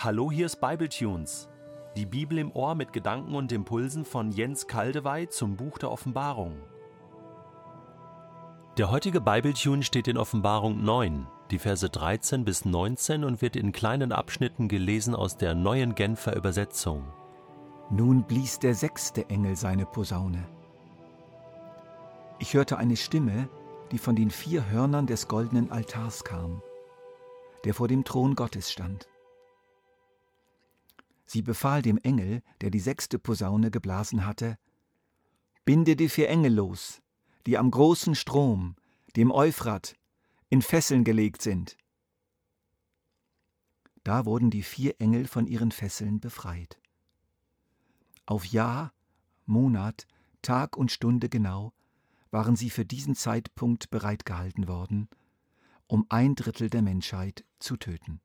Hallo, hier ist Bibletunes. Die Bibel im Ohr mit Gedanken und Impulsen von Jens Kaldewey zum Buch der Offenbarung. Der heutige Bibletune steht in Offenbarung 9, die Verse 13 bis 19 und wird in kleinen Abschnitten gelesen aus der neuen Genfer Übersetzung. Nun blies der sechste Engel seine Posaune. Ich hörte eine Stimme, die von den vier Hörnern des goldenen Altars kam, der vor dem Thron Gottes stand. Sie befahl dem Engel, der die sechste Posaune geblasen hatte, Binde die vier Engel los, die am großen Strom, dem Euphrat, in Fesseln gelegt sind. Da wurden die vier Engel von ihren Fesseln befreit. Auf Jahr, Monat, Tag und Stunde genau waren sie für diesen Zeitpunkt bereitgehalten worden, um ein Drittel der Menschheit zu töten.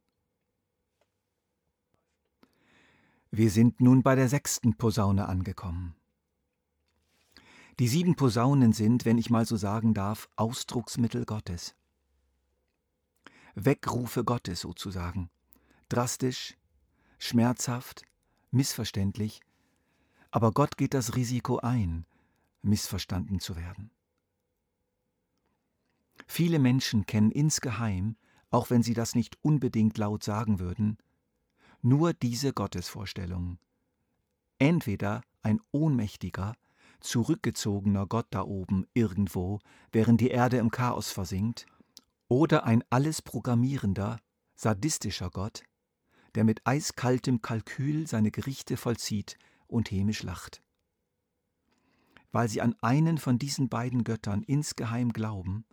Wir sind nun bei der sechsten Posaune angekommen. Die sieben Posaunen sind, wenn ich mal so sagen darf, Ausdrucksmittel Gottes. Wegrufe Gottes sozusagen. Drastisch, schmerzhaft, missverständlich, aber Gott geht das Risiko ein, missverstanden zu werden. Viele Menschen kennen insgeheim, auch wenn sie das nicht unbedingt laut sagen würden, nur diese Gottesvorstellung. Entweder ein ohnmächtiger, zurückgezogener Gott da oben irgendwo, während die Erde im Chaos versinkt, oder ein alles programmierender, sadistischer Gott, der mit eiskaltem Kalkül seine Gerichte vollzieht und hämisch lacht. Weil sie an einen von diesen beiden Göttern insgeheim glauben,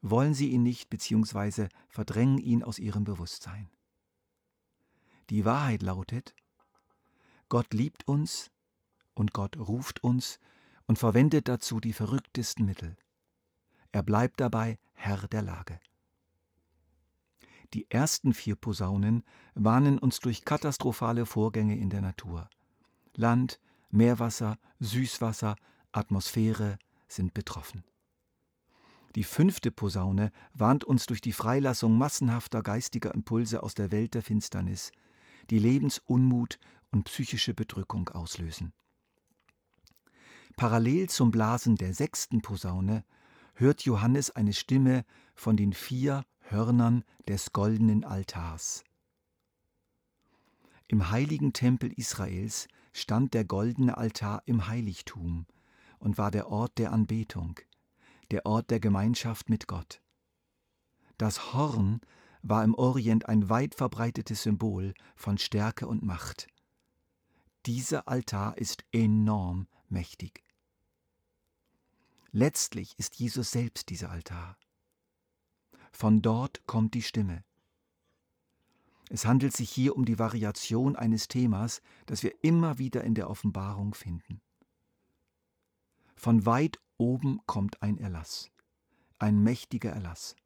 wollen sie ihn nicht bzw. verdrängen ihn aus ihrem Bewusstsein. Die Wahrheit lautet, Gott liebt uns und Gott ruft uns und verwendet dazu die verrücktesten Mittel. Er bleibt dabei Herr der Lage. Die ersten vier Posaunen warnen uns durch katastrophale Vorgänge in der Natur. Land, Meerwasser, Süßwasser, Atmosphäre sind betroffen. Die fünfte Posaune warnt uns durch die Freilassung massenhafter geistiger Impulse aus der Welt der Finsternis, die Lebensunmut und psychische Bedrückung auslösen. Parallel zum Blasen der sechsten Posaune hört Johannes eine Stimme von den vier Hörnern des goldenen Altars. Im heiligen Tempel Israels stand der goldene Altar im Heiligtum und war der Ort der Anbetung, der Ort der Gemeinschaft mit Gott. Das Horn war im Orient ein weit verbreitetes Symbol von Stärke und Macht. Dieser Altar ist enorm mächtig. Letztlich ist Jesus selbst dieser Altar. Von dort kommt die Stimme. Es handelt sich hier um die Variation eines Themas, das wir immer wieder in der Offenbarung finden. Von weit oben kommt ein Erlass, ein mächtiger Erlass.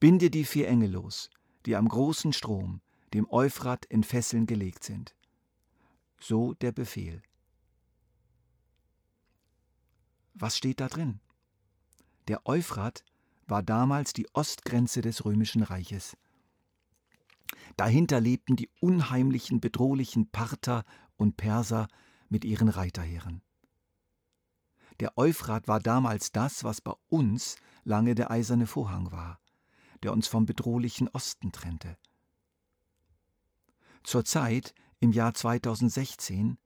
Binde die vier Engel los, die am großen Strom, dem Euphrat, in Fesseln gelegt sind. So der Befehl. Was steht da drin? Der Euphrat war damals die Ostgrenze des römischen Reiches. Dahinter lebten die unheimlichen, bedrohlichen Parther und Perser mit ihren Reiterheeren. Der Euphrat war damals das, was bei uns lange der eiserne Vorhang war der uns vom bedrohlichen Osten trennte. Zurzeit, im Jahr 2016,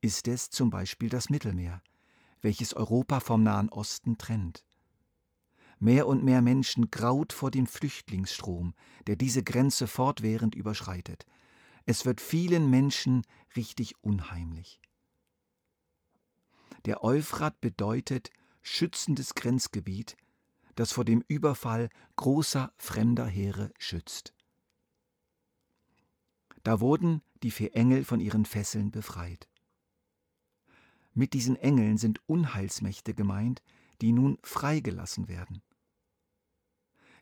ist es zum Beispiel das Mittelmeer, welches Europa vom Nahen Osten trennt. Mehr und mehr Menschen graut vor dem Flüchtlingsstrom, der diese Grenze fortwährend überschreitet. Es wird vielen Menschen richtig unheimlich. Der Euphrat bedeutet schützendes Grenzgebiet das vor dem Überfall großer fremder Heere schützt. Da wurden die vier Engel von ihren Fesseln befreit. Mit diesen Engeln sind Unheilsmächte gemeint, die nun freigelassen werden.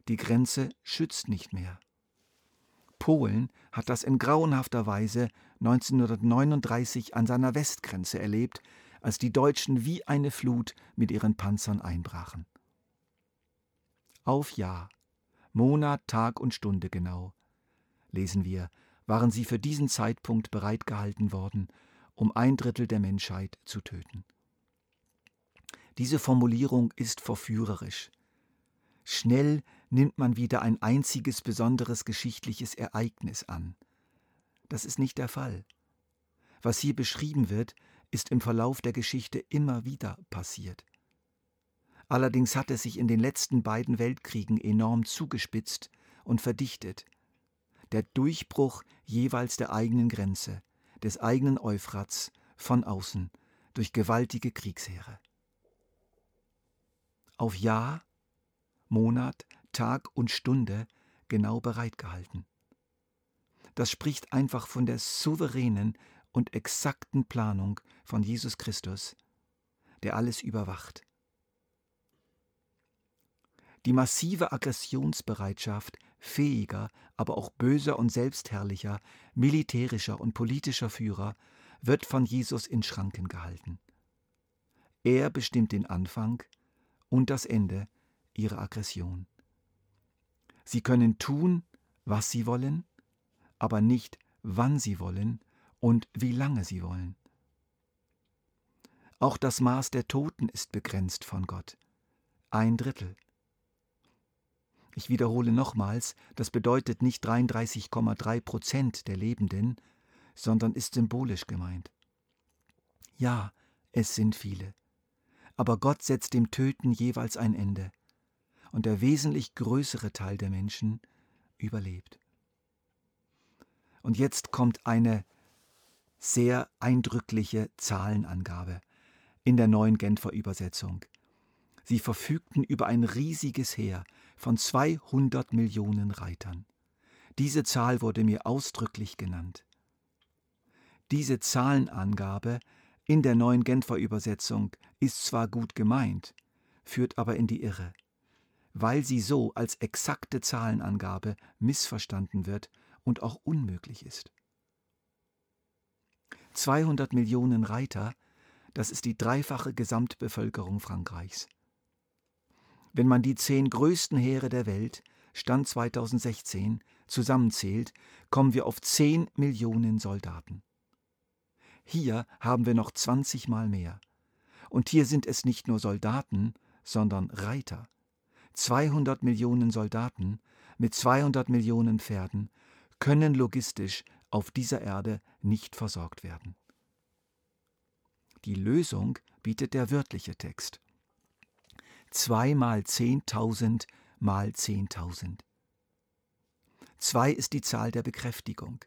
Die Grenze schützt nicht mehr. Polen hat das in grauenhafter Weise 1939 an seiner Westgrenze erlebt, als die Deutschen wie eine Flut mit ihren Panzern einbrachen auf Jahr, Monat, Tag und Stunde genau, lesen wir, waren sie für diesen Zeitpunkt bereitgehalten worden, um ein Drittel der Menschheit zu töten. Diese Formulierung ist verführerisch. Schnell nimmt man wieder ein einziges besonderes geschichtliches Ereignis an. Das ist nicht der Fall. Was hier beschrieben wird, ist im Verlauf der Geschichte immer wieder passiert. Allerdings hat es sich in den letzten beiden Weltkriegen enorm zugespitzt und verdichtet. Der Durchbruch jeweils der eigenen Grenze, des eigenen Euphrats von außen durch gewaltige Kriegsheere. Auf Jahr, Monat, Tag und Stunde genau bereitgehalten. Das spricht einfach von der souveränen und exakten Planung von Jesus Christus, der alles überwacht. Die massive Aggressionsbereitschaft fähiger, aber auch böser und selbstherrlicher, militärischer und politischer Führer wird von Jesus in Schranken gehalten. Er bestimmt den Anfang und das Ende ihrer Aggression. Sie können tun, was sie wollen, aber nicht, wann sie wollen und wie lange sie wollen. Auch das Maß der Toten ist begrenzt von Gott. Ein Drittel. Ich wiederhole nochmals, das bedeutet nicht 33,3 Prozent der Lebenden, sondern ist symbolisch gemeint. Ja, es sind viele. Aber Gott setzt dem Töten jeweils ein Ende. Und der wesentlich größere Teil der Menschen überlebt. Und jetzt kommt eine sehr eindrückliche Zahlenangabe in der neuen Genfer Übersetzung. Sie verfügten über ein riesiges Heer von 200 Millionen Reitern. Diese Zahl wurde mir ausdrücklich genannt. Diese Zahlenangabe in der neuen Genfer Übersetzung ist zwar gut gemeint, führt aber in die Irre, weil sie so als exakte Zahlenangabe missverstanden wird und auch unmöglich ist. 200 Millionen Reiter, das ist die dreifache Gesamtbevölkerung Frankreichs. Wenn man die zehn größten Heere der Welt, Stand 2016, zusammenzählt, kommen wir auf 10 Millionen Soldaten. Hier haben wir noch 20 Mal mehr. Und hier sind es nicht nur Soldaten, sondern Reiter. 200 Millionen Soldaten mit 200 Millionen Pferden können logistisch auf dieser Erde nicht versorgt werden. Die Lösung bietet der wörtliche Text. 2 mal 10.000 mal 10.000. 2 ist die Zahl der Bekräftigung.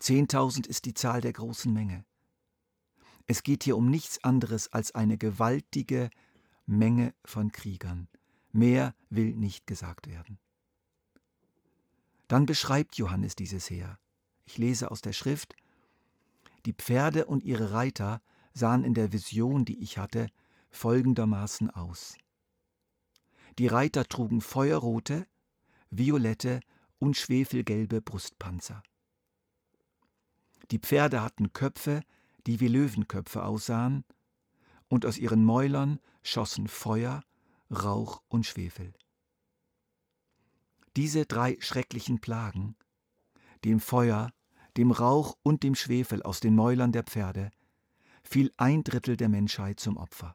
10.000 ist die Zahl der großen Menge. Es geht hier um nichts anderes als eine gewaltige Menge von Kriegern. Mehr will nicht gesagt werden. Dann beschreibt Johannes dieses Heer. Ich lese aus der Schrift, die Pferde und ihre Reiter sahen in der Vision, die ich hatte, folgendermaßen aus. Die Reiter trugen feuerrote, violette und schwefelgelbe Brustpanzer. Die Pferde hatten Köpfe, die wie Löwenköpfe aussahen, und aus ihren Mäulern schossen Feuer, Rauch und Schwefel. Diese drei schrecklichen Plagen, dem Feuer, dem Rauch und dem Schwefel aus den Mäulern der Pferde, fiel ein Drittel der Menschheit zum Opfer.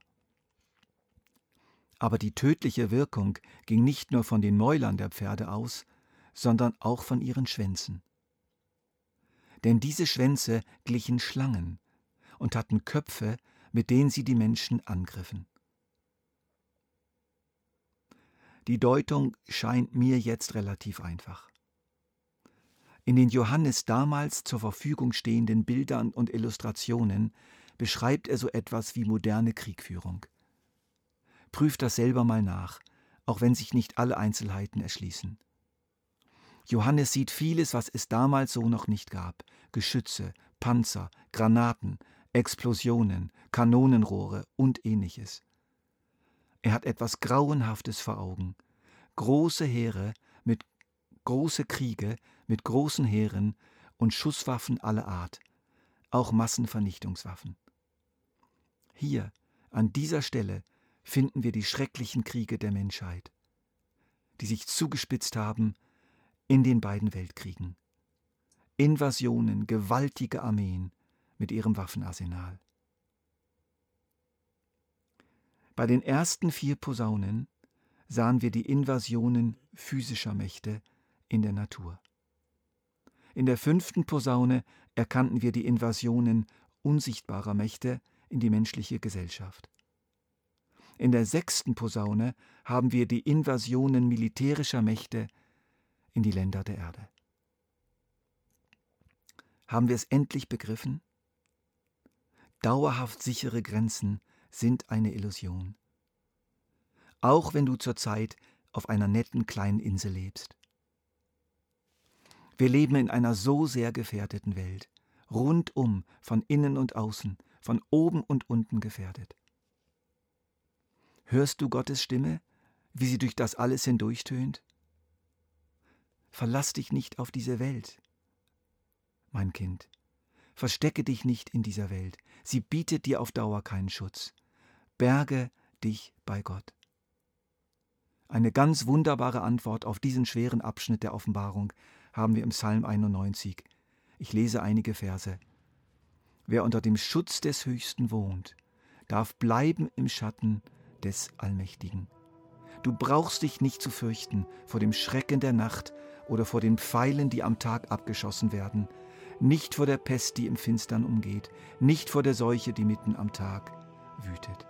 Aber die tödliche Wirkung ging nicht nur von den Mäulern der Pferde aus, sondern auch von ihren Schwänzen. Denn diese Schwänze glichen Schlangen und hatten Köpfe, mit denen sie die Menschen angriffen. Die Deutung scheint mir jetzt relativ einfach. In den Johannes damals zur Verfügung stehenden Bildern und Illustrationen beschreibt er so etwas wie moderne Kriegführung. Prüft das selber mal nach, auch wenn sich nicht alle Einzelheiten erschließen. Johannes sieht vieles, was es damals so noch nicht gab: Geschütze, Panzer, Granaten, Explosionen, Kanonenrohre und ähnliches. Er hat etwas Grauenhaftes vor Augen. Große Heere mit große Kriege mit großen Heeren und Schusswaffen aller Art, auch Massenvernichtungswaffen. Hier, an dieser Stelle, finden wir die schrecklichen Kriege der Menschheit, die sich zugespitzt haben in den beiden Weltkriegen. Invasionen, gewaltige Armeen mit ihrem Waffenarsenal. Bei den ersten vier Posaunen sahen wir die Invasionen physischer Mächte in der Natur. In der fünften Posaune erkannten wir die Invasionen unsichtbarer Mächte in die menschliche Gesellschaft. In der sechsten Posaune haben wir die Invasionen militärischer Mächte in die Länder der Erde. Haben wir es endlich begriffen? Dauerhaft sichere Grenzen sind eine Illusion. Auch wenn du zurzeit auf einer netten kleinen Insel lebst. Wir leben in einer so sehr gefährdeten Welt, rundum, von innen und außen, von oben und unten gefährdet. Hörst du Gottes Stimme, wie sie durch das alles hindurchtönt? Verlass dich nicht auf diese Welt, mein Kind. Verstecke dich nicht in dieser Welt. Sie bietet dir auf Dauer keinen Schutz. Berge dich bei Gott. Eine ganz wunderbare Antwort auf diesen schweren Abschnitt der Offenbarung haben wir im Psalm 91. Ich lese einige Verse. Wer unter dem Schutz des Höchsten wohnt, darf bleiben im Schatten des Allmächtigen. Du brauchst dich nicht zu fürchten vor dem Schrecken der Nacht oder vor den Pfeilen, die am Tag abgeschossen werden, nicht vor der Pest, die im Finstern umgeht, nicht vor der Seuche, die mitten am Tag wütet.